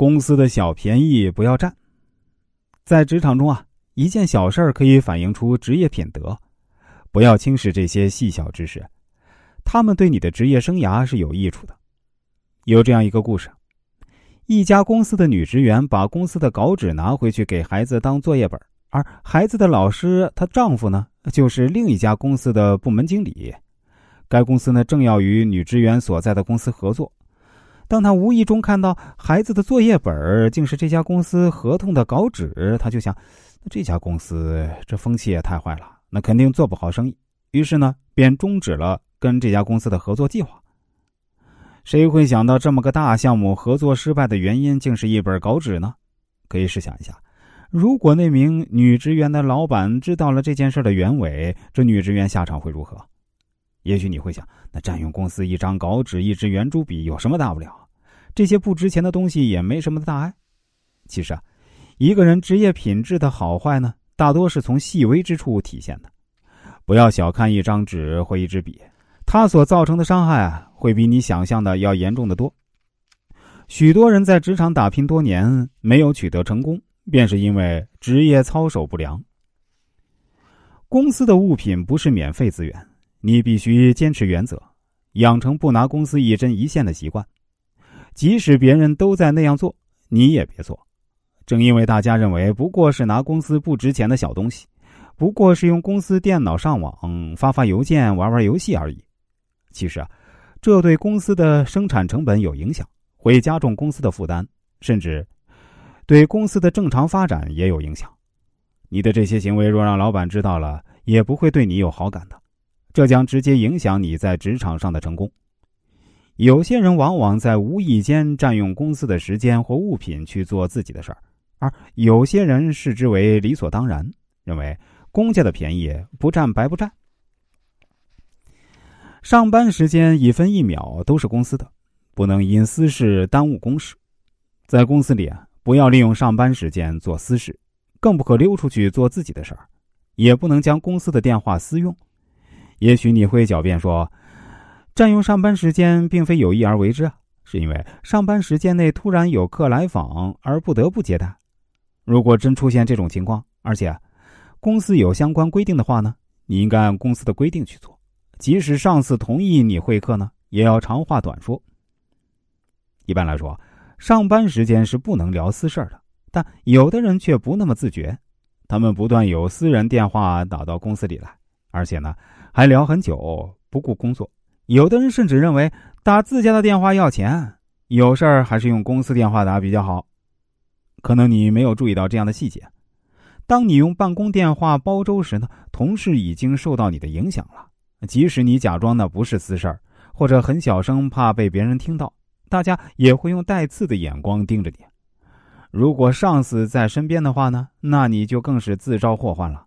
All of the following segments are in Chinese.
公司的小便宜不要占。在职场中啊，一件小事儿可以反映出职业品德，不要轻视这些细小之事，他们对你的职业生涯是有益处的。有这样一个故事：一家公司的女职员把公司的稿纸拿回去给孩子当作业本，而孩子的老师她丈夫呢，就是另一家公司的部门经理。该公司呢，正要与女职员所在的公司合作。当他无意中看到孩子的作业本竟是这家公司合同的稿纸，他就想：那这家公司这风气也太坏了，那肯定做不好生意。于是呢，便终止了跟这家公司的合作计划。谁会想到这么个大项目合作失败的原因竟是一本稿纸呢？可以试想一下，如果那名女职员的老板知道了这件事的原委，这女职员下场会如何？也许你会想，那占用公司一张稿纸、一支圆珠笔有什么大不了？这些不值钱的东西也没什么大碍。其实啊，一个人职业品质的好坏呢，大多是从细微之处体现的。不要小看一张纸或一支笔，它所造成的伤害啊，会比你想象的要严重的多。许多人在职场打拼多年没有取得成功，便是因为职业操守不良。公司的物品不是免费资源。你必须坚持原则，养成不拿公司一针一线的习惯。即使别人都在那样做，你也别做。正因为大家认为不过是拿公司不值钱的小东西，不过是用公司电脑上网、发发邮件、玩玩游戏而已。其实啊，这对公司的生产成本有影响，会加重公司的负担，甚至对公司的正常发展也有影响。你的这些行为若让老板知道了，也不会对你有好感的。这将直接影响你在职场上的成功。有些人往往在无意间占用公司的时间或物品去做自己的事儿，而有些人视之为理所当然，认为公家的便宜不占白不占。上班时间一分一秒都是公司的，不能因私事耽误公事。在公司里啊，不要利用上班时间做私事，更不可溜出去做自己的事儿，也不能将公司的电话私用。也许你会狡辩说，占用上班时间并非有意而为之啊，是因为上班时间内突然有客来访而不得不接待。如果真出现这种情况，而且公司有相关规定的话呢，你应该按公司的规定去做。即使上司同意你会客呢，也要长话短说。一般来说，上班时间是不能聊私事的，但有的人却不那么自觉，他们不断有私人电话打到公司里来，而且呢。还聊很久，不顾工作。有的人甚至认为打自家的电话要钱，有事儿还是用公司电话打比较好。可能你没有注意到这样的细节：当你用办公电话煲粥时呢，同事已经受到你的影响了。即使你假装那不是私事儿，或者很小声，怕被别人听到，大家也会用带刺的眼光盯着你。如果上司在身边的话呢，那你就更是自招祸患了。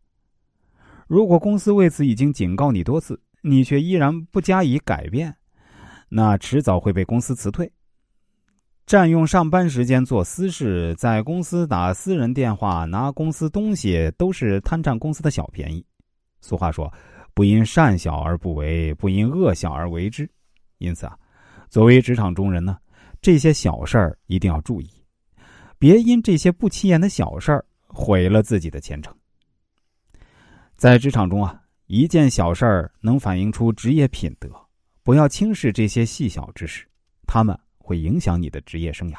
如果公司为此已经警告你多次，你却依然不加以改变，那迟早会被公司辞退。占用上班时间做私事，在公司打私人电话、拿公司东西，都是贪占公司的小便宜。俗话说：“不因善小而不为，不因恶小而为之。”因此啊，作为职场中人呢，这些小事儿一定要注意，别因这些不起眼的小事儿毁了自己的前程。在职场中啊，一件小事儿能反映出职业品德，不要轻视这些细小之事，他们会影响你的职业生涯。